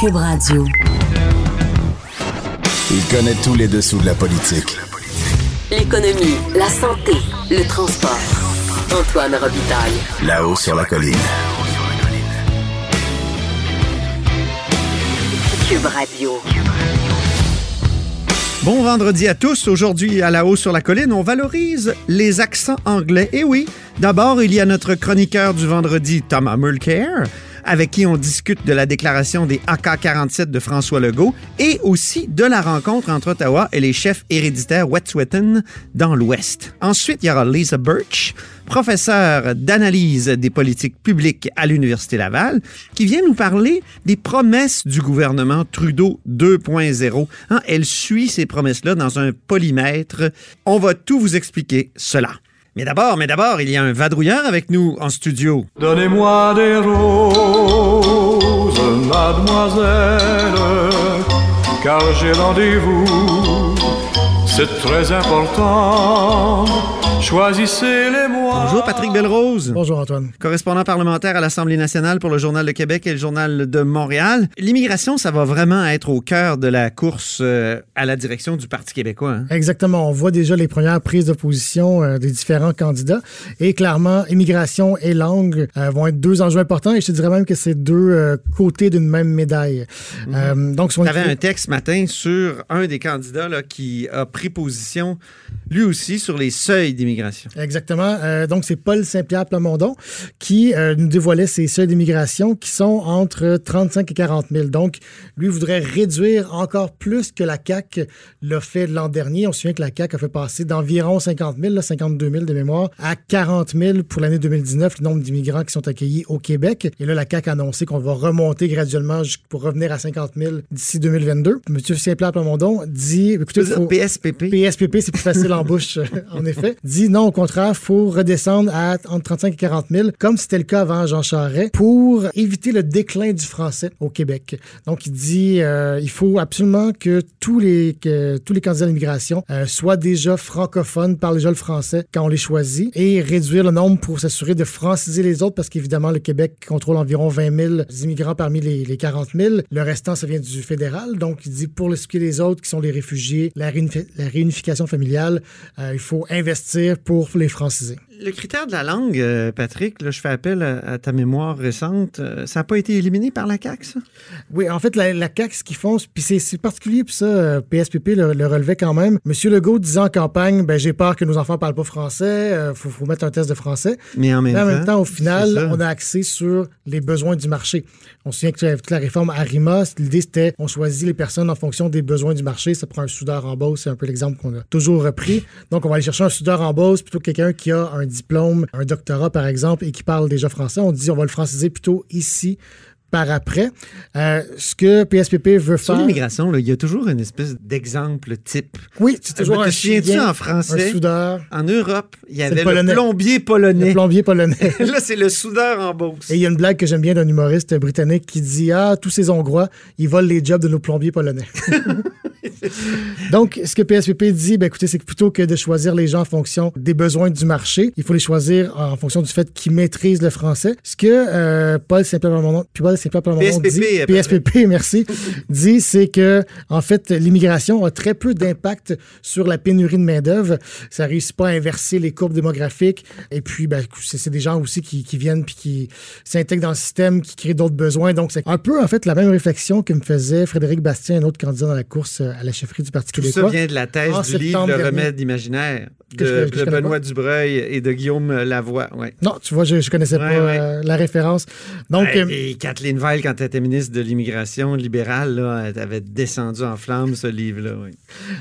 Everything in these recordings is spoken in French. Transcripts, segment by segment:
Cube Radio. Il connaît tous les dessous de la politique. L'économie, la santé, le transport. Antoine Robitaille. Là-haut sur la colline. Cube Radio. Bon vendredi à tous. Aujourd'hui, à la haut sur la colline, on valorise les accents anglais. Et oui, d'abord, il y a notre chroniqueur du vendredi, Thomas Mulcair, avec qui on discute de la déclaration des AK-47 de François Legault et aussi de la rencontre entre Ottawa et les chefs héréditaires Wet'suwet'en dans l'Ouest. Ensuite, il y aura Lisa Birch, professeure d'analyse des politiques publiques à l'Université Laval, qui vient nous parler des promesses du gouvernement Trudeau 2.0. Hein, elle suit ces promesses-là dans un polymètre. On va tout vous expliquer cela. Mais d'abord, mais d'abord, il y a un vadrouilleur avec nous en studio. Donnez-moi des roses, mademoiselle, car j'ai rendez-vous. C'est très important. Choisissez les mois. Bonjour Patrick Belrose. Bonjour Antoine. Correspondant parlementaire à l'Assemblée nationale pour le Journal de Québec et le Journal de Montréal. L'immigration, ça va vraiment être au cœur de la course euh, à la direction du Parti québécois. hein? Exactement. On voit déjà les premières prises de position euh, des différents candidats. Et clairement, immigration et langue euh, vont être deux enjeux importants. Et je te dirais même que c'est deux euh, côtés d'une même médaille. Euh, donc, si on Tu avais écrit- un texte ce matin sur un des candidats là, qui a pris position, lui aussi, sur les seuils d'immigration. Exactement. Euh, donc, c'est Paul Saint-Pierre Plamondon qui euh, nous dévoilait ces seuils d'immigration qui sont entre 35 et 40 000. Donc, lui voudrait réduire encore plus que la CAQ l'a fait l'an dernier. On se souvient que la CAQ a fait passer d'environ 50 000, là, 52 000 de mémoire, à 40 000 pour l'année 2019, le nombre d'immigrants qui sont accueillis au Québec. Et là, la CAQ a annoncé qu'on va remonter graduellement pour revenir à 50 000 d'ici 2022. Monsieur Saint-Pierre Plamondon dit, écoutez, faut- PSPP? PSPP, c'est plus facile en bouche, euh, en effet. Dit non, au contraire, faut redescendre à entre 35 et 40 000, comme c'était le cas avant Jean Charest, pour éviter le déclin du français au Québec. Donc, il dit euh, il faut absolument que tous les, que tous les candidats à l'immigration euh, soient déjà francophones, parlent déjà le français quand on les choisit, et réduire le nombre pour s'assurer de franciser les autres, parce qu'évidemment, le Québec contrôle environ 20 000 immigrants parmi les, les 40 000. Le restant, ça vient du fédéral. Donc, il dit pour est des autres, qui sont les réfugiés, la, réunifi- la réunification familiale, il faut investir pour les franciser. Le critère de la langue, euh, Patrick, là, je fais appel à, à ta mémoire récente, euh, ça n'a pas été éliminé par la CAQ, ça? Oui, en fait, la, la CAQ, ce qu'ils font, puis c'est particulier, puis ça, euh, PSPP le, le relevait quand même. Monsieur Legault disait en campagne, ben j'ai peur que nos enfants parlent pas français, euh, faut, faut mettre un test de français. Mais en même, Mais en temps, même temps, au final, on a axé sur les besoins du marché. On se souvient que toute la réforme Arima, l'idée c'était on choisit les personnes en fonction des besoins du marché. Ça prend un soudeur en Beauce, c'est un peu l'exemple qu'on a toujours repris. Donc, on va aller chercher un soudeur en Beauce plutôt que quelqu'un qui a un diplôme, un doctorat par exemple, et qui parle déjà français. On dit on va le franciser plutôt ici par après. Euh, ce que PSPP veut Sur faire. l'immigration, là, il y a toujours une espèce d'exemple type. Oui, c'est toujours te un chien, en français? un soudeur, En Europe, il y avait le le, plombier polonais. le plombier polonais. Là, c'est le soudeur en Beauce. Et il y a une blague que j'aime bien d'un humoriste britannique qui dit Ah, tous ces Hongrois, ils volent les jobs de nos plombiers polonais. Donc, ce que PSPP dit, ben, écoutez, c'est que plutôt que de choisir les gens en fonction des besoins du marché, il faut les choisir en fonction du fait qu'ils maîtrisent le français. Ce que euh, Paul Saint-Pierre-Plamondon dit. PSPP, merci, dit, c'est que, en fait, l'immigration a très peu d'impact sur la pénurie de main-d'œuvre. Ça réussit pas à inverser les courbes démographiques. Et puis, ben, c'est des gens aussi qui, qui viennent puis qui s'intègrent dans le système, qui créent d'autres besoins. Donc, c'est un peu, en fait, la même réflexion que me faisait Frédéric Bastien, un autre candidat dans la course à la chefferie du Parti Tout ça québécois. vient de la thèse En du livre Le dernier. remède imaginaire je- de, je Benoît pas. Dubreuil et de Guillaume Lavoie. Ouais. Non, tu vois, je, je connaissais Ouais, pas ouais. euh, la référence. Donc, Ouais, euh, et Kathleen Veil, quand elle était ministre de l'immigration libérale, là, elle avait descendu en flammes ce livre-là. oui.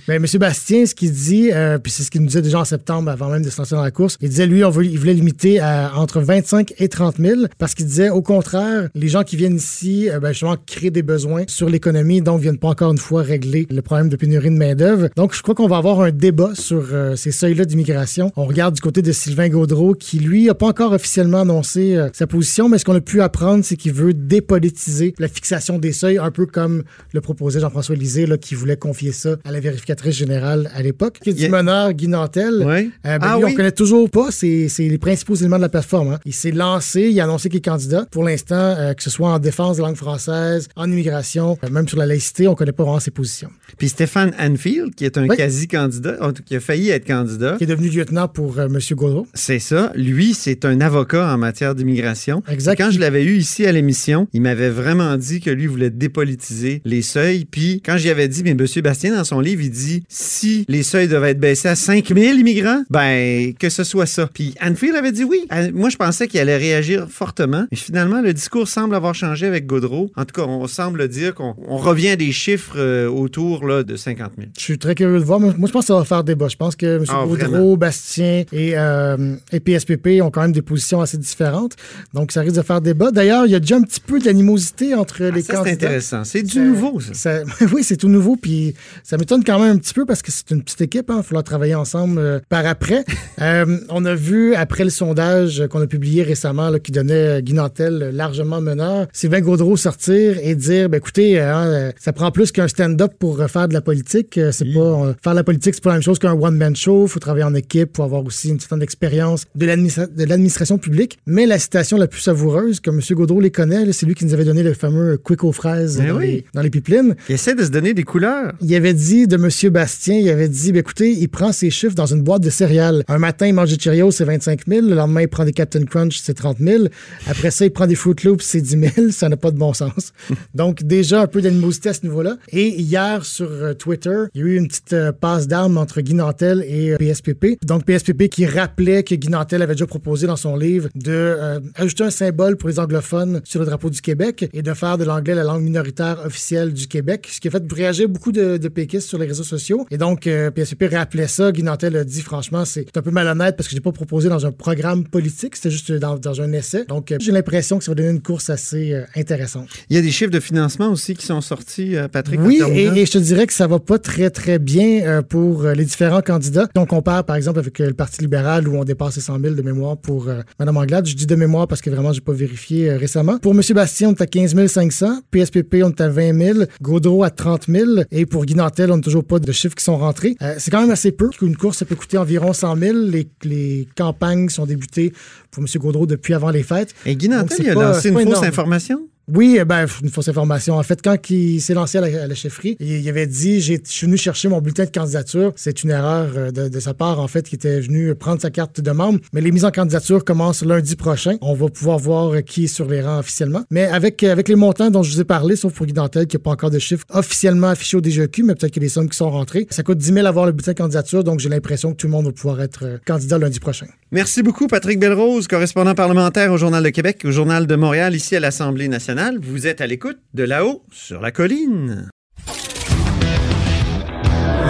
Mais M. Bastien, ce qu'il dit, euh, puis c'est ce qu'il nous disait déjà en septembre, avant même de se lancer dans la course, il disait, lui, on veut, il voulait limiter à entre 25 et 30 000, parce qu'il disait, au contraire, les gens qui viennent ici, euh, ben, justement, créent des besoins sur l'économie, donc viennent pas encore une fois régler le problème de pénurie de main-d'œuvre. Donc, je crois qu'on va avoir un débat sur euh, ces seuils-là d'immigration. On regarde du côté de Sylvain Gaudreau, qui, lui, n'a pas encore officiellement annoncé euh, sa position, mais ce qu'on a pu apprendre, c'est qu'il veut dépolitiser la fixation des seuils, un peu comme le proposait Jean-François Lisée, là, qui voulait confier ça à la vérificatrice générale à l'époque. Qui est du Yeah. meneur Guy Nantel. Ouais. Euh, ben, Ah lui, oui? on connaît toujours pas c'est c'est les principaux éléments de la plateforme. hein. Il s'est lancé, il a annoncé qu'il est candidat. Pour l'instant, euh, que ce soit en défense de la langue française, en immigration, même sur la laïcité, on connaît pas vraiment ses positions. Puis Stéphane Anfield, qui est un Oui. quasi-candidat, en tout- qui a failli être candidat. Qui est devenu lieutenant pour euh, M. Gaudreau. C'est ça. Lui, c'est un avocat en matière d'immigration. Exact. Et Quand je l'avais eu ici à l'émission, il m'avait vraiment dit que lui voulait dépolitiser les seuils. Puis quand j'y avais dit, mais M. Bastien, dans son livre, il dit si les seuils devaient être baissés à 5000 immigrants, ben que ce soit ça. Puis Anfield avait dit oui. Euh, Moi, je pensais qu'il allait réagir fortement. Mais finalement, le discours semble avoir changé avec Gaudreau. En tout cas, on semble dire qu'on on revient à des chiffres euh, autour là, de 50 000. Je suis très curieux de voir. Moi, je pense que ça va faire débat. Je pense que M. Ah, Gaudreau, vraiment? Bastien et, euh, et PSPP ont quand même des positions assez différentes. Donc, ça risque de faire débat. D'ailleurs, il y a déjà un petit peu de l'animosité entre les Ah, ça, c'est candidats. intéressant. C'est du Ça- nouveau, ça. Ça- oui, c'est tout nouveau, puis ça m'étonne quand même un petit peu parce que c'est une petite équipe, il hein, va falloir travailler ensemble euh, par après. Euh, on a vu, après le sondage qu'on a publié récemment, là, qui donnait Guy Nantel largement meneur, Sylvain Gaudreau sortir et dire, ben, écoutez, euh, hein, euh, ça prend plus qu'un stand-up pour euh, faire de la politique. Euh, C'est pas euh, faire de la politique, c'est pas la même chose qu'un one-man show. faut travailler en équipe, faut avoir aussi une certaine expérience de l'administra- de l'administration publique. Mais la citation la plus savoureuse, comme M. Gaudreau les connaît, c'est lui qui nous avait donné le fameux quick aux fraises Ben dans, oui. les, dans les pipelines Il essaie de se donner des couleurs. il avait dit de M. Bastien, il avait dit, ben, écoutez, il prend ses chiffres dans une boîte de céréales. Un matin, il mange des Cheerios, c'est 25 000. Le lendemain, il prend des Captain Crunch, c'est 30 000. Après ça, il prend des Fruit Loops, c'est 10 000. Ça n'a pas de bon sens. Donc, déjà, un peu d'animosité à ce niveau-là. Et hier, sur euh, Twitter, il y a eu une petite euh, passe d'armes entre Guy Nantel et euh, PSPP. Donc, PSPP qui rappelait que Guy Nantel avait déjà proposé dans son livre de euh, ajouter un symbole pour les anglophones sur le drapeau du Québec et de faire de l'anglais la langue minoritaire officielle du Québec, ce qui a fait réagir beaucoup de, de péquistes sur les réseaux sociaux. Et donc, euh, PSPP rappelait ça. Guy Nantel a dit, franchement, c'est un peu malhonnête parce que je l'ai pas proposé dans un programme politique, c'était juste dans, dans un essai. Donc, euh, j'ai l'impression que ça va donner une course assez euh, intéressante. Il y a des chiffres de financement aussi qui sont sortis, euh, Patrick. en Oui, et, et je te dirais que ça va pas très, très bien euh, pour euh, les différents candidats. On compare, par exemple, avec euh, le Parti libéral où on dépasse les 100 000 de mémoire pour Mme Anglade. Je dis de mémoire parce que vraiment, j'ai pas vérifié récemment. Pour M. Bastien, on est à 15 500. PSPP, on est à 20 000. Gaudreau à 30 000. Et pour Guy Nantel, on n'a toujours pas de chiffres qui sont rentrés. Euh, c'est quand même assez peu. Une course, ça peut coûter environ 100 000. Les, les campagnes sont débutées pour M. Gaudreau depuis avant les fêtes. Et Guy Donc, Nantel, il a pas- lancé une fausse énorme. information? Oui, eh ben, une fausse information. En fait, quand il s'est lancé à la, chefferie, il, avait dit Je suis venu chercher mon bulletin de candidature. C'est une erreur euh, de, sa part, en fait, qui était venu prendre sa carte de membre. Mais les mises en candidature commencent lundi prochain. On va pouvoir voir euh, qui est sur les rangs officiellement. Mais avec, euh, avec les montants dont je vous ai parlé, sauf pour Guy Dantel, qui n'a pas encore de chiffres officiellement affichés au DGEQ, mais peut-être qu'il y a des sommes qui sont rentrées. Ça coûte 10 000 avoir le bulletin de candidature, donc j'ai l'impression que tout le monde va pouvoir être candidat lundi prochain. Merci beaucoup, Patrick Belrose, correspondant parlementaire au Journal de Québec, au Journal de Montréal, ici à l'Assemblée nationale. Vous êtes à l'écoute de là-haut sur la colline.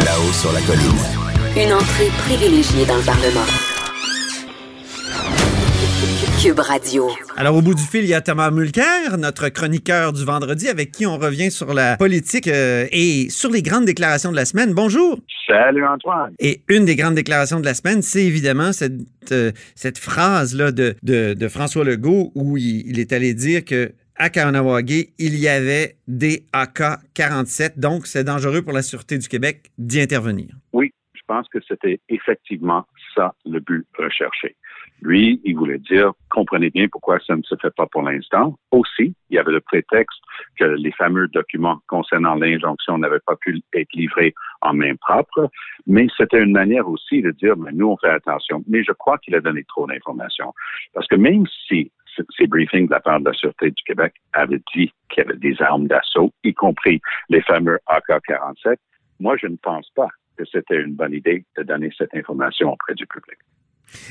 Là-haut sur la colline. Une entrée privilégiée dans le Parlement. Cube Radio. Alors, au bout du fil, il y a Thomas Mulcair, notre chroniqueur du vendredi, avec qui on revient sur la politique euh, et sur les grandes déclarations de la semaine. Bonjour. Salut Antoine. Et une des grandes déclarations de la semaine, c'est évidemment cette, euh, cette phrase-là de, de, de François Legault où il, il est allé dire que à Kaonawagé, il y avait des AK-47, donc c'est dangereux pour la sûreté du Québec d'y intervenir. Oui, je pense que c'était effectivement ça le but recherché. Lui, il voulait dire, comprenez bien pourquoi ça ne se fait pas pour l'instant. Aussi, il y avait le prétexte que les fameux documents concernant l'injonction n'avaient pas pu être livrés en main propre, mais c'était une manière aussi de dire, mais nous, on fait attention. Mais je crois qu'il a donné trop d'informations. Parce que même si ces briefings de la part de la Sûreté du Québec avaient dit qu'il y avait des armes d'assaut, y compris les fameux AK-47, moi, je ne pense pas que c'était une bonne idée de donner cette information auprès du public.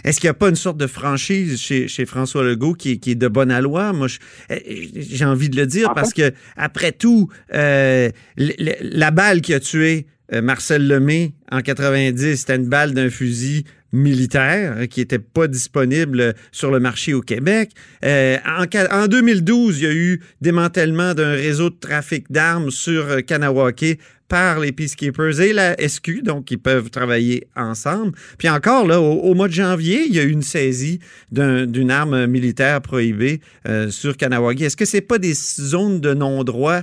Est-ce qu'il n'y a pas une sorte de franchise chez, chez François Legault qui, est- qui est de bonne aloi? Moi, je- euh, j'ai envie de le dire En parce que, après tout, euh, la balle qui a tué euh, Marcel Lemay en 90, c'était une balle d'un fusil militaire euh, qui n'était pas disponible sur le marché au Québec. Euh, en, en 2012, il y a eu démantèlement d'un réseau de trafic d'armes sur euh, Kanawake par les Peacekeepers et la SQ, donc ils peuvent travailler ensemble. Puis encore, là, au, mois de janvier, il y a eu une saisie d'une arme militaire prohibée euh, sur Kanawagi. Est-ce que c'est pas des zones de non-droit?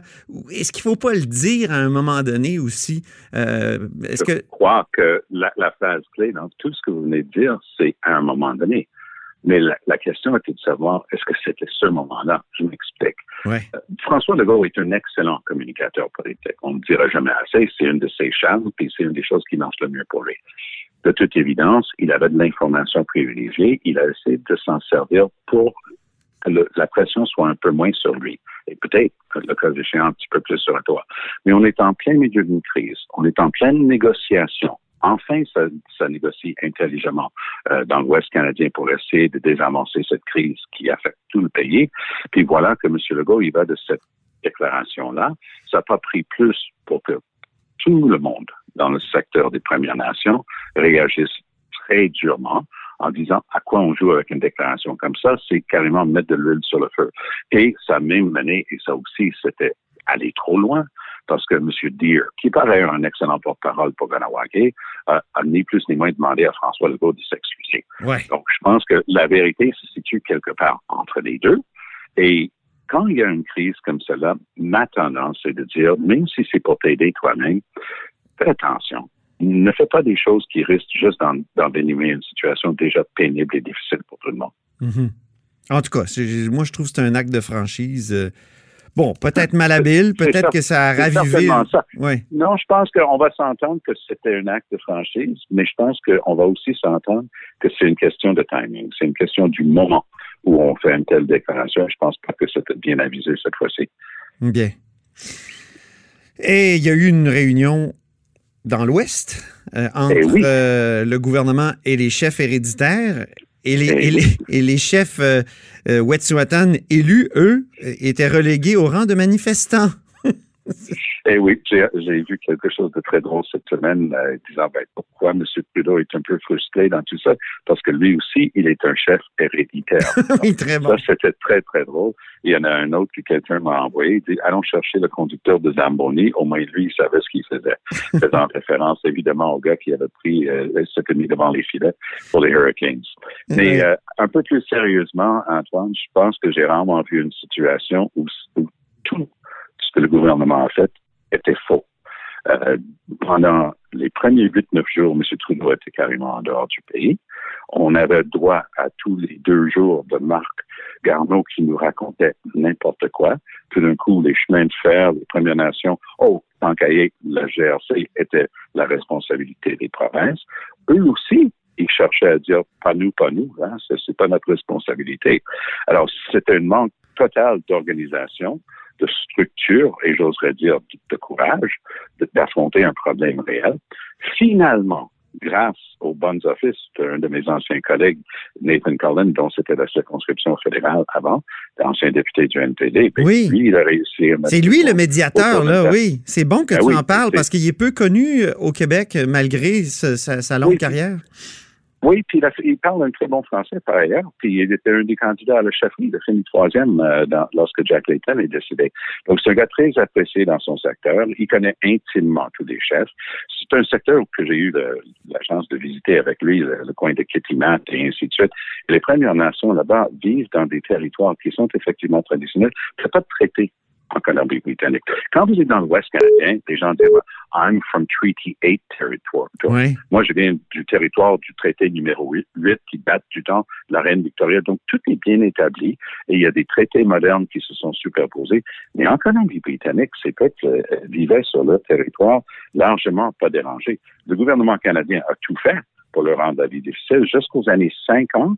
Est-ce qu'il faut pas le dire à un moment donné aussi? Euh, est-ce Je crois que la, la phase clé dans tout ce que vous venez de dire, c'est à un moment donné. Mais la, question était de savoir, est-ce que c'était ce moment-là? Je m'explique. Euh, François Legault est un excellent communicateur politique. On ne dira jamais assez. C'est une de ses charmes, puis c'est une des choses qui marche le mieux pour lui. De toute évidence, il avait de l'information privilégiée. Il a essayé de s'en servir pour que la pression soit un peu moins sur lui. Et peut-être, le cas échéant, un petit peu plus sur toi. Mais on est en plein milieu d'une crise. On est en pleine négociation enfin ça, ça négocie intelligemment euh, dans l'Ouest canadien pour essayer de désamorcer cette crise qui affecte tout le pays. Puis voilà que M. Legault, il va de cette déclaration-là. Ça n'a pas pris plus pour que tout le monde dans le secteur des Premières Nations réagisse très durement en disant à quoi on joue avec une déclaration comme ça, c'est carrément mettre de l'huile sur le feu. Et ça a même mené, et ça aussi, c'était aller trop loin parce que M. Deere, qui paraît un excellent porte-parole pour Ganawake, a ni plus ni moins demandé à François Legault de s'excuser. Donc, je pense que la vérité se situe quelque part entre les deux. Et quand il y a une crise comme celle-là, ma tendance, c'est de dire, même si c'est pour t'aider toi-même, fais attention. Ne fais pas des choses qui risquent juste d'envenimer une situation déjà pénible et difficile pour tout le monde. Mm-hmm. En tout cas, moi, je trouve que c'est un acte de franchise. Euh, Bon, peut-être malhabile, peut-être que ça a ravivé. Ça. Non, je pense qu'on va s'entendre que c'était un acte de franchise, mais je pense qu'on va aussi s'entendre que c'est une question de timing. C'est une question du moment où on fait une telle déclaration. Je pense pas que c'était bien avisé cette fois-ci. Bien. Et il y a eu une réunion dans l'Ouest euh, eh entre euh, le gouvernement et les chefs héréditaires. Et les, et les, et les chefs euh, euh, Wet'suwet'en élus, eux, étaient relégués au rang de manifestants. Eh oui, j'ai vu quelque chose de très drôle cette semaine, euh, disant ben, pourquoi M. Trudeau est un peu frustré dans tout ça, parce que lui aussi, il est un chef héréditaire. oui, très bon. Ça, c'était très, très drôle. Il y en a un autre que quelqu'un m'a envoyé, il dit, allons chercher le conducteur de Zamboni, au moins lui, il savait ce qu'il faisait. Faisant référence, évidemment, au gars qui avait pris, euh, ce que mis devant les filets pour les Hurricanes. Mais euh, un peu plus sérieusement, Antoine, je pense que j'ai rarement vu une situation où, où tout ce que le gouvernement a fait était faux. Euh, pendant les premiers huit, neuf jours, M. Trudeau était carrément en dehors du pays. On avait droit à tous les deux jours de Marc Garneau qui nous racontait n'importe quoi. Tout d'un coup, les chemins de fer, les Premières Nations, oh, tant qu'à la GRC était la responsabilité des provinces. Eux aussi, ils cherchaient à dire pas nous, pas nous, hein, c'est pas notre responsabilité. Alors, c'était un manque total d'organisation de structure et j'oserais dire de, courage d'affronter un problème réel. Finalement, grâce aux bonnes offices d'un de mes anciens collègues, Nathan Cullen, dont c'était la circonscription fédérale avant, ancien député du NPD. Oui. Lui, il a réussi C'est lui le médiateur, là, oui. C'est bon que ben tu en parles parce qu'il est peu connu au Québec malgré sa, longue carrière. Oui, puis il, parle un très bon français par ailleurs. Puis il était un des candidats à la chefferie. Il a fini troisième euh, lorsque Jack Layton est décédé. Donc c'est un gars très apprécié dans son secteur. Il connaît intimement tous les chefs. C'est un secteur que j'ai eu la chance de visiter avec lui, le, coin de Kitimat et ainsi de suite. les Premières Nations là-bas vivent dans des territoires qui sont effectivement traditionnels. C'est pas de traité en Colombie-Britannique. Quand vous êtes dans l'Ouest canadien, les gens disent I'm from Treaty 8 territoire. Moi, je viens du territoire du traité numéro 8, qui date du temps de la reine Victoria. Donc, tout est bien établi et il y a des traités modernes qui se sont superposés. Mais en Colombie-Britannique, ces peuples euh, vivaient sur leur territoire largement pas dérangés. Le gouvernement canadien a tout fait pour leur rendre la vie difficile. Jusqu'aux années 50,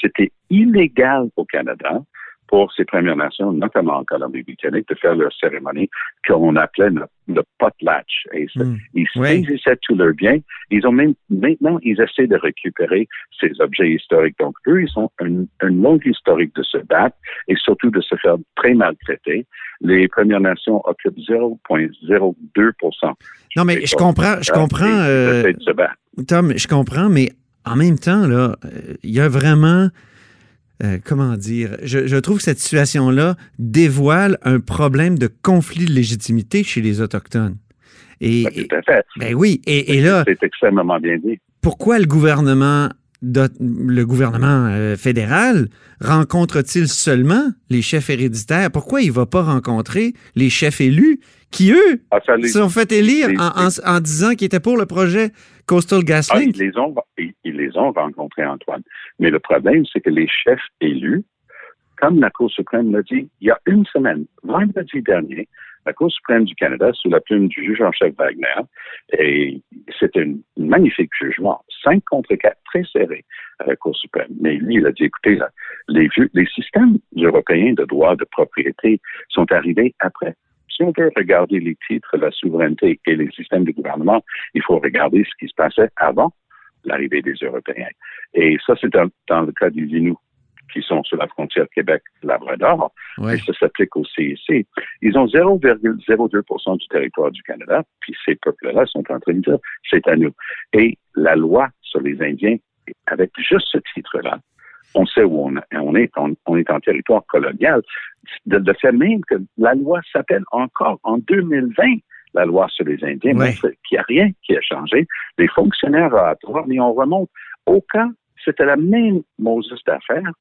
c'était illégal au Canada pour ces Premières Nations, notamment en Colombie-Britannique, de faire leur cérémonie qu'on appelait le, potlatch. Et hmm. Ils saisissaient tous leurs biens. Ils ont même, maintenant, ils essaient de récupérer ces objets historiques. Donc, eux, ils ont une, longue historique de se battre et surtout de se faire très maltraiter. Les Premières Nations occupent 0,02% Non, mais je comprends, je comprends, euh, Tom, je comprends, mais en même temps, là, euh, il y a vraiment euh, comment dire, je, trouve que cette situation-là dévoile un problème de conflit de légitimité chez les Autochtones. Et, Ben, tout à fait. ben oui, et, et là, C'est extrêmement bien dit. pourquoi le gouvernement, le gouvernement euh, fédéral rencontre-t-il seulement les chefs héréditaires? Pourquoi il ne va pas rencontrer les chefs élus qui, eux, Ah, les- se sont fait élire les- en, en- en disant qu'ils étaient pour le projet Coastal Ah, GasLink? ils, les ont, ils, ils les ont rencontrés, Antoine. Mais le problème, c'est que les chefs élus, comme la Cour suprême l'a dit il y a une semaine, vendredi dernier, la Cour suprême du Canada, sous la plume du juge en chef Wagner, et c'était un magnifique jugement, 5 contre 4, très serré à la Cour suprême. Mais lui, il a dit, écoutez, les, vieux- les systèmes européens de droit de propriété sont arrivés après. Si on veut regarder les titres, la souveraineté et les systèmes de gouvernement, il faut regarder ce qui se passait avant l'arrivée des Européens. Et ça, c'est dans, dans le cas des Inuits qui sont sur la frontière Québec-Labrador, Ouais. et ça s'applique au CIC. Ils ont 0,02% du territoire du Canada, puis ces peuples-là sont en train de dire, c'est à nous. Et la loi sur les Indiens, avec juste ce titre-là, on sait où on, on est, on, on est en territoire colonial, de, de fait même que la loi s'appelle encore en 2020 la loi sur les Indiens, montre qu'il n'y a rien qui a changé. Les fonctionnaires oratoires, mais on remonte au cas, c'était la même Moses d'affaires.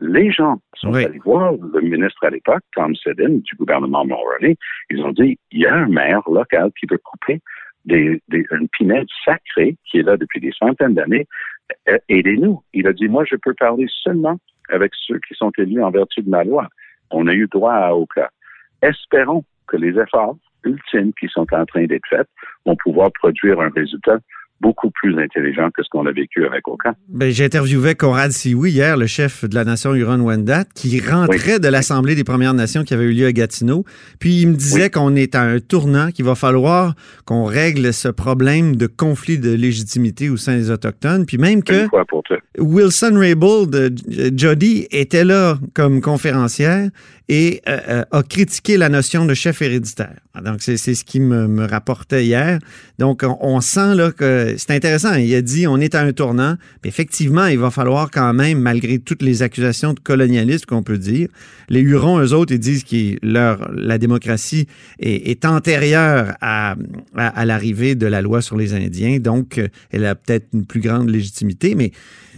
Les gens sont Oui. allés voir le ministre à l'époque, Tom Sedin, du gouvernement Mulroney. Ils ont dit, il y a un maire local qui veut couper des, des, une pinède sacrée qui est là depuis des centaines d'années. Euh, Aidez-nous. Il a dit, moi, je peux parler seulement avec ceux qui sont élus en vertu de ma loi. On a eu droit à aucun. Espérons que les efforts ultimes qui sont en train d'être faits vont pouvoir produire un résultat beaucoup plus intelligent que ce qu'on a vécu avec Oka. Ben, J'ai interviewé Conrad Sioui hier, le chef de la nation Huron-Wendat, qui rentrait de l'Assemblée des Premières Nations qui avait eu lieu à Gatineau. Puis il me disait Oui. qu'on est à un tournant, qu'il va falloir qu'on règle ce problème de conflit de légitimité au sein des Autochtones. Puis même que. Wilson Raybould, euh, Jody, était là comme conférencière et euh, euh, a critiqué la notion de chef héréditaire. Donc, c'est ce qui me, me rapportait hier. Donc, on, sent là que c'est intéressant. Il a dit on est à un tournant. Mais effectivement, il va falloir quand même, malgré toutes les accusations de colonialisme qu'on peut dire, les Hurons, eux autres, ils disent que leur, la démocratie est, est antérieure à, à, à l'arrivée de la loi sur les Indiens. Donc, elle a peut-être une plus grande légitimité, mais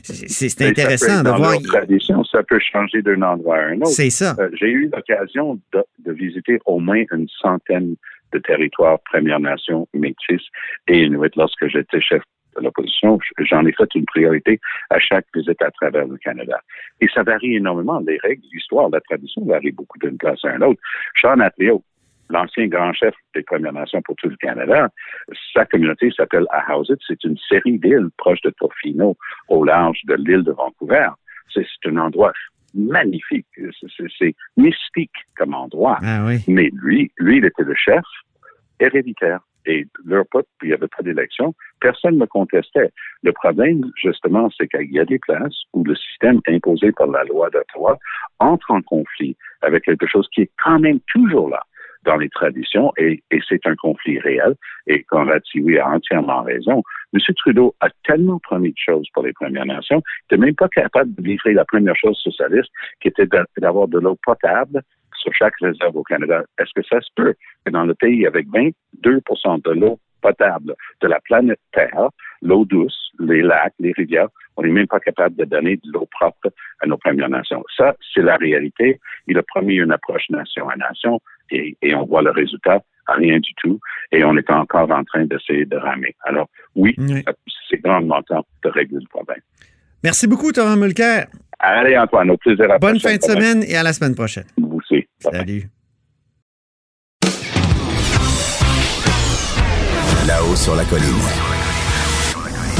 c'est- intéressant de voir. tradition, ça peut changer d'un endroit à un autre. C'est ça. Euh, J'ai eu l'occasion de, de visiter au moins une centaine de territoires Premières Nations, Métis et Inuit lorsque j'étais chef de l'opposition. J'en ai fait une priorité à chaque visite à travers le Canada. Et ça varie énormément. Les règles, l'histoire, la tradition varient beaucoup d'une place à une autre. Sean Atleo, l'ancien grand chef des Premières Nations pour tout le Canada, sa communauté s'appelle Ahousaht. C'est une série d'îles proches de Tofino, au large de l'île de Vancouver. C'est un endroit magnifique. C'est- mystique comme endroit. Ah oui. Mais lui, lui, il était le chef héréditaire. Et leur peuple, il n'y avait pas d'élection. Personne ne contestait. Le problème, justement, c'est qu'il y a des places où le système imposé par la loi d'Ottawa entre en conflit avec quelque chose qui est quand même toujours là dans les traditions et, c'est un conflit réel. Et Conrad Sioui a entièrement raison. M. Trudeau a tellement promis de choses pour les Premières Nations qu'il n'était même pas capable de livrer la première chose socialiste qui était d'a- d'avoir de l'eau potable sur chaque réserve au Canada. Est-ce que ça se peut que dans le pays avec 22% de l'eau potable de la planète Terre, l'eau douce, les lacs, les rivières, on n'est même pas capable de donner de l'eau propre à nos Premières Nations? Ça, c'est la réalité. Il a promis une approche nation à nation et, et on voit le résultat rien du tout et on est encore en train d'essayer de ramer. Alors, oui, Oui. c'est grandement temps de régler le problème. Merci beaucoup, Thomas Mulcair. Allez, Antoine, au plaisir à la Bonne prochaine. fin de semaine et à la semaine prochaine. Vous aussi. Salut. Là-haut sur la colline.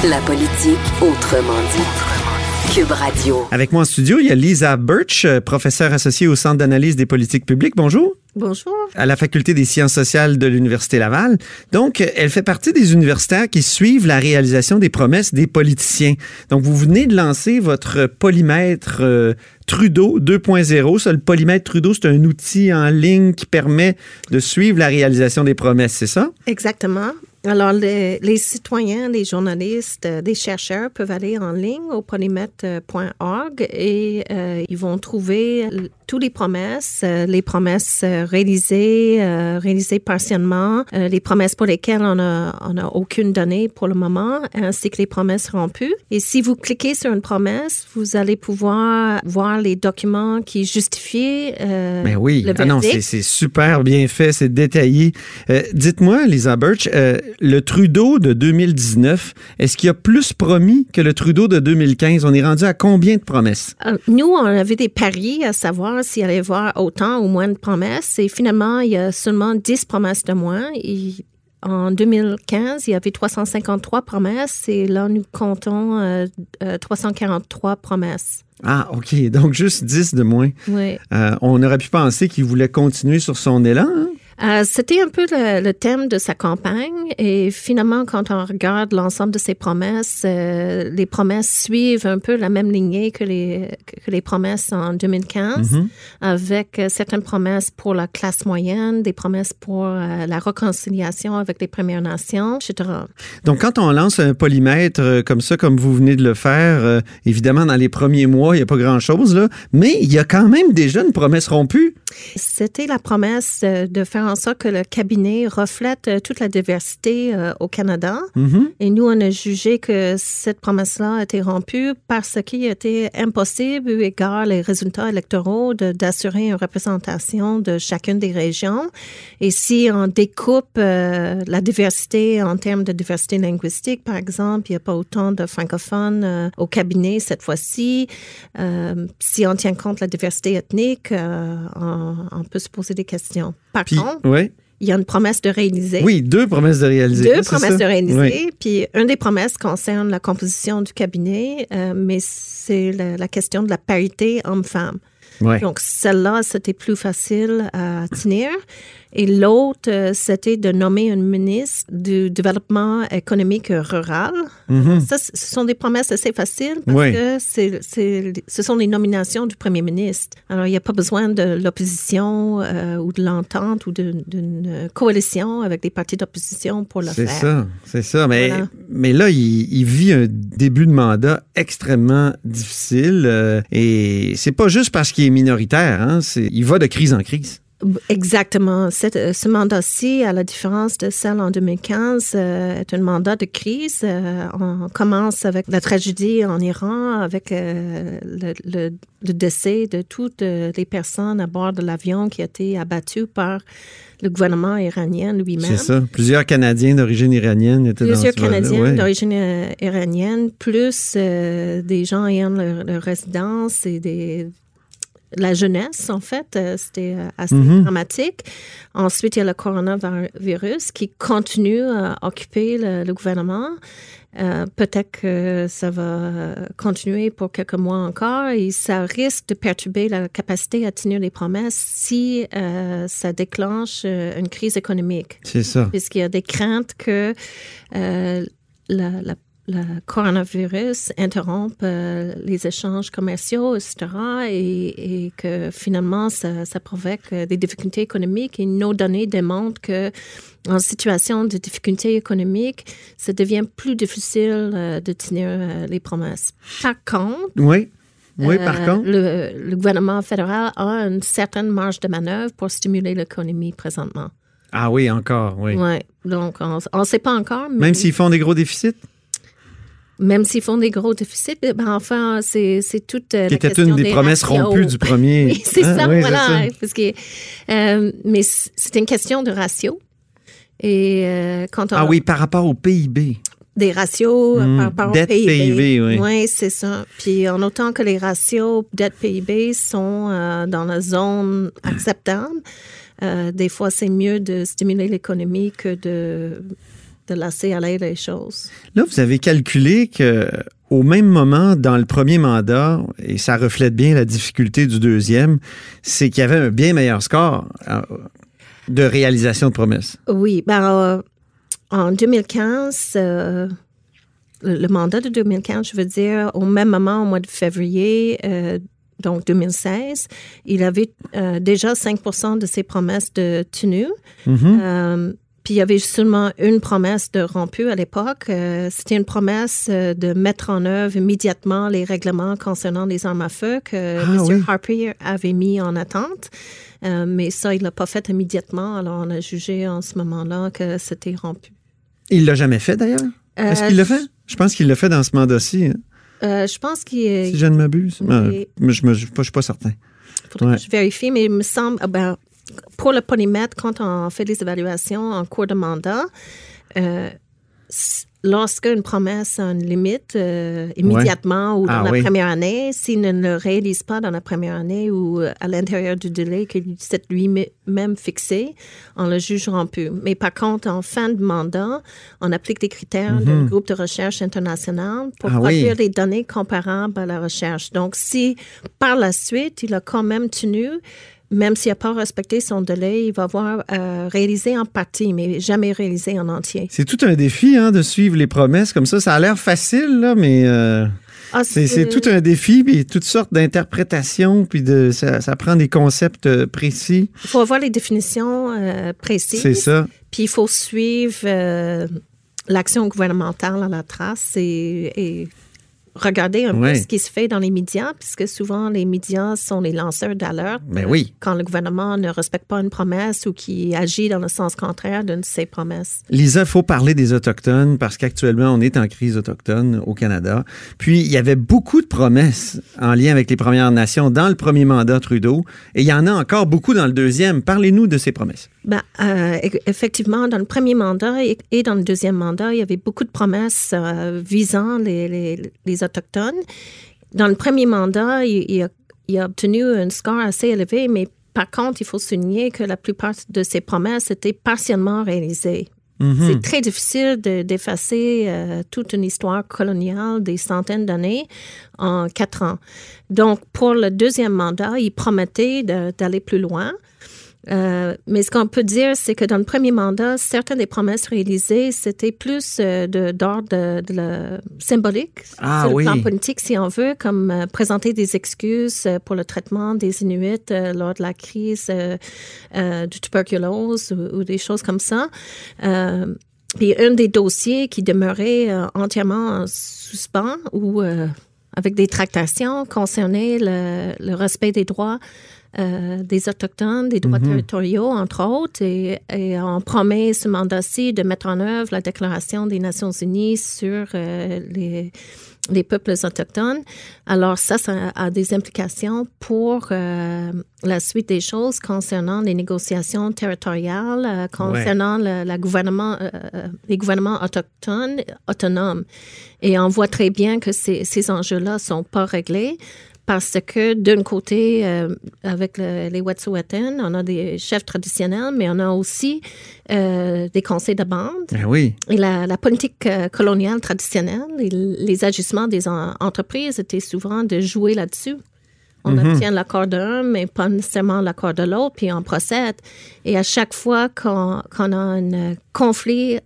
La politique autrement dit. Cube Radio. Avec moi en studio, il y a Lisa Birch, professeure associée au Centre d'analyse des politiques publiques. Bonjour. Bonjour. À la faculté des sciences sociales de l'Université Laval. Donc, elle fait partie des universitaires qui suivent la réalisation des promesses des politiciens. Donc, vous venez de lancer votre polymètre euh, Trudeau 2.0. Ça, le polymètre Trudeau, c'est un outil en ligne qui permet de suivre la réalisation des promesses, c'est ça? Exactement. Alors, les, les citoyens, les journalistes, euh, les chercheurs peuvent aller en ligne au polymètre.org et euh, ils vont trouver toutes les promesses, euh, les promesses euh, réalisées, euh, réalisées partiellement, euh, les promesses pour lesquelles on a, on a aucune donnée pour le moment, ainsi que les promesses rompues. Et si vous cliquez sur une promesse, vous allez pouvoir voir les documents qui justifient euh, Ben oui, le ah non, c'est super bien fait, c'est détaillé. Euh, Dites-moi, Lisa Birch, euh, le Trudeau de 2019, est-ce qu'il a plus promis que le Trudeau de 2015? On est rendu à combien de promesses? Euh, Nous, on avait des paris à savoir s'il allait y avoir autant ou moins de promesses. Et finalement, il y a seulement 10 promesses de moins. Et en 2015, il y avait 353 promesses et là, nous comptons euh, euh, 343 promesses. Ah, OK, donc juste 10 de moins. Oui. Euh, on aurait pu penser qu'il voulait continuer sur son élan. hein? Euh, C'était un peu le, le thème de sa campagne et finalement, quand on regarde l'ensemble de ses promesses, euh, les promesses suivent un peu la même lignée que les, que les promesses en 2015, Mhm. avec euh, certaines promesses pour la classe moyenne, des promesses pour euh, la réconciliation avec les Premières Nations, etc. Donc, quand on lance un polymètre comme ça, comme vous venez de le faire, évidemment, dans les premiers mois, il n'y a pas grand-chose, mais il y a quand même déjà une promesse rompue. C'était la promesse de faire en sorte que le cabinet reflète euh, toute la diversité euh, au Canada. Mhm. Et nous, on a jugé que cette promesse-là a été rompue parce qu'il était impossible, eu égard les résultats électoraux, d'assurer une représentation de chacune des régions. Et si on découpe euh, la diversité en termes de diversité linguistique, par exemple, il n'y a pas autant de francophones euh, au cabinet cette fois-ci. Si on tient compte de la diversité ethnique, on, on peut se poser des questions. Par Puis, contre, ouais. il y a une promesse de réaliser. Oui, deux promesses de réaliser. Deux promesses ça? de réaliser. Oui. Puis, une des promesses concerne la composition du cabinet, euh, mais c'est la, la question de la parité homme-femme. Ouais. Donc, celle-là, c'était plus facile à tenir. Et l'autre, euh, c'était de nommer une ministre du développement économique rural. Mhm. Ça, c- ce sont des promesses assez faciles parce Oui. que c'est, c'est- ce sont les nominations du premier ministre. Alors, il n'y a pas besoin de l'opposition euh, ou de l'entente ou d'une coalition avec des partis d'opposition pour le C'est faire. ça, c'est ça. Mais, Voilà. mais là, il, il vit un début de mandat extrêmement difficile. euh, et c'est pas juste parce qu'il est minoritaire. Hein, il va de crise en crise. Exactement. Cette- euh, ce mandat-ci, à la différence de celle en 2015, euh, est un mandat de crise. Euh, on commence avec la tragédie en Iran, avec euh, le, le- le décès de toutes les personnes à bord de l'avion qui a été abattu par le gouvernement iranien lui-même. C'est ça. Plusieurs Canadiens d'origine iranienne étaient Plusieurs dans ce Canadiens ouais. d'origine iranienne, plus des gens ayant leur, leur résidence et des la jeunesse, en fait, euh, c'était euh, assez Mhm. dramatique. Ensuite, il y a le coronavirus qui continue à occuper le, le gouvernement. Euh, Peut-être que ça va continuer pour quelques mois encore et ça risque de perturber la capacité à tenir les promesses si euh, ça déclenche une crise économique C'est ça. puisqu'il y a des craintes que euh, la, la- la coronavirus interrompe euh, les échanges commerciaux, etc., et, et que finalement, ça, ça provoque euh, des difficultés économiques. Et nos données démontrent que en situation de difficulté économique, ça devient plus difficile euh, de tenir euh, les promesses. Par contre, Oui. Oui, par contre. le, le gouvernement fédéral a une certaine marge de manœuvre pour stimuler l'économie présentement. Ah oui, encore, oui. Ouais. Donc, on ne sait pas encore, mais Même s'ils font des gros déficits, même s'ils font des gros déficits, ben enfin, c'est c'est toute euh, la question une des, promesses ratios. rompues du premier. Oui, c'est Hein? ça, Oui, voilà. ça. Parce que, euh, mais c'est une question de ratio. Et euh, quand on Ah oui, par rapport au PIB. des ratios Hmm, par rapport dette au PIB. PIB, oui. Oui, c'est ça. Puis en autant que les ratios dette-PIB sont euh, dans la zone acceptable, euh, des fois, c'est mieux de stimuler l'économie que de, de laisser aller les choses. Là, vous avez calculé que au même moment, dans le premier mandat, et ça reflète bien la difficulté du deuxième, c'est qu'il y avait un bien meilleur score euh, de réalisation de promesses. Oui, ben, euh, en 2015, euh, le, mandat de 2015, je veux dire, au même moment, au mois de février, euh, donc 2016, il avait déjà 5 de ses promesses de tenue. Mhm. Euh, puis il y avait seulement une promesse de rompu à l'époque. Euh, C'était une promesse euh, de mettre en œuvre immédiatement les règlements concernant les armes à feu que Ah, M. oui. Harper avait mis en attente. Euh, mais ça, il l'a pas fait immédiatement. Alors, on a jugé en ce moment-là que c'était rompu. Il l'a jamais fait d'ailleurs? Est-ce qu'il l'a fait? Je pense qu'il l'a fait dans ce mandat-ci, hein, Euh, je pense qu'il est. si je ne m'abuse. Mais je ne suis pas, certain. faudrait Ouais. que je vérifie, mais il me semble, ah ben, pour le polymètre, quand on fait les évaluations en cours de mandat, euh, s- lorsque une promesse a une limite euh, immédiatement ou dans Ah la oui. première année, s'il ne le réalise pas dans la première année ou à l'intérieur du délai qu'il s'est lui-même fixé, on le juge rompu. Mais par contre, en fin de mandat, on applique des critères du groupe de recherche international pour. Ah oui. produire des données comparables à la recherche. Donc, si par la suite, il a quand même tenu, même s'il n'a pas respecté son délai, il va avoir euh, réalisé en partie, mais jamais réalisé en entier. C'est tout un défi hein, de suivre les promesses comme ça. Ça a l'air facile, là, mais euh, Ah, c'est tout un défi, puis toutes sortes d'interprétations, puis de, ça, ça prend des concepts euh, précis. Il faut avoir les définitions euh, précises. C'est ça. Puis il faut suivre l'action gouvernementale à la trace et, et regarder un peu ce qui se fait dans les médias, puisque souvent les médias sont les lanceurs d'alerte. Ben oui. Quand le gouvernement ne respecte pas une promesse ou qui agit dans le sens contraire d'une de ses promesses. Lisa, il faut parler des Autochtones parce qu'actuellement, on est en crise autochtone au Canada. Puis, il y avait beaucoup de promesses en lien avec les Premières Nations dans le premier mandat Trudeau. Et il y en a encore beaucoup dans le deuxième. Parlez-nous de ces promesses. Ben, euh, e- effectivement, dans le premier mandat et, et dans le deuxième mandat, il y avait beaucoup de promesses euh, visant les, les- les Autochtones. Dans le premier mandat, il, il a, il a obtenu un score assez élevé, mais par contre, il faut souligner que la plupart de ces promesses étaient partiellement réalisées. C'est très difficile de- d'effacer euh, toute une histoire coloniale des centaines d'années en quatre ans. Donc, pour le deuxième mandat, il promettait de- d'aller plus loin. Euh, mais ce qu'on peut dire, c'est que dans le premier mandat, certaines des promesses réalisées, c'était plus euh, de- d'ordre de, de la- symbolique Ah sur oui. le plan politique, si on veut, comme euh, présenter des excuses pour le traitement des Inuits euh, lors de la crise du tuberculose ou, ou des choses comme ça. Puis un des dossiers qui demeurait entièrement en suspens ou avec des tractations concernait le, le respect des droits euh, des Autochtones, des droits territoriaux, entre autres, et, et on promet ce mandat-ci de mettre en œuvre la Déclaration des Nations Unies sur euh, les, les peuples autochtones. Alors ça, ça a des implications pour euh, la suite des choses concernant les négociations territoriales, concernant le, la gouvernement, les gouvernements autochtones autonomes. Et on voit très bien que ces, ces enjeux-là sont pas réglés parce que d'un côté, euh, avec le- les Wet'suwet'en, on a des chefs traditionnels, mais on a aussi euh, des conseils de bande. Ben oui. Et la, la politique euh, coloniale traditionnelle, et les agissements des en- entreprises étaient souvent de jouer là-dessus. On obtient l'accord d'un, mais pas nécessairement l'accord de l'autre, puis on procède. Et à chaque fois qu'on a un conflit,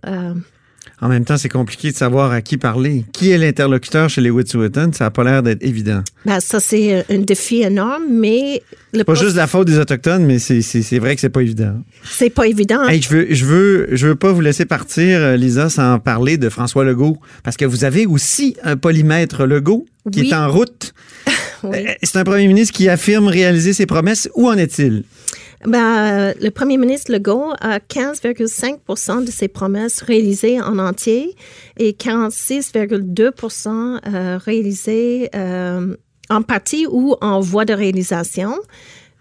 En même temps, c'est compliqué de savoir à qui parler. Qui est l'interlocuteur chez les Wet'suwet'en? Ça n'a pas l'air d'être évident. ben, ça c'est un défi énorme, mais le Pas juste la faute des Autochtones, mais c'est- vrai que c'est pas évident. c'est pas évident. Hey, je veux, je veux, je veux pas vous laisser partir, euh, Lisa, sans parler de François Legault, parce que vous avez aussi un polymètre Legault qui Oui. est en route. Oui. Euh, C'est un premier ministre qui affirme réaliser ses promesses. Où en est-il? Ben, euh, le premier ministre Legault a 15,5% de ses promesses réalisées en entier et 46,2% euh, réalisées euh, en partie ou en voie de réalisation.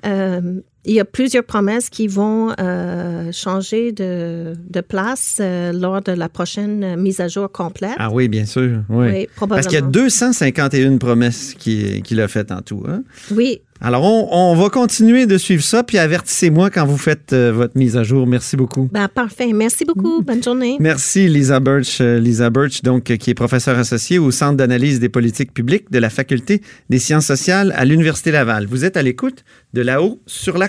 Euh, il y a plusieurs promesses qui vont euh, changer de, de place euh, lors de la prochaine mise à jour complète. Ah oui, bien sûr. Oui. Oui, Parce qu'il y a probablement. 251 promesses qu'il qu'il a faites en tout. hein. Oui, Alors, on, on va continuer de suivre ça, puis avertissez-moi quand vous faites euh, votre mise à jour. Merci beaucoup. ben, parfait. Merci beaucoup. Bonne journée. Merci, Lisa Birch. Euh, Lisa Birch, donc, euh, qui est professeure associée au Centre d'analyse des politiques publiques de la Faculté des sciences sociales à l'Université Laval. Vous êtes à l'écoute de là-haut sur la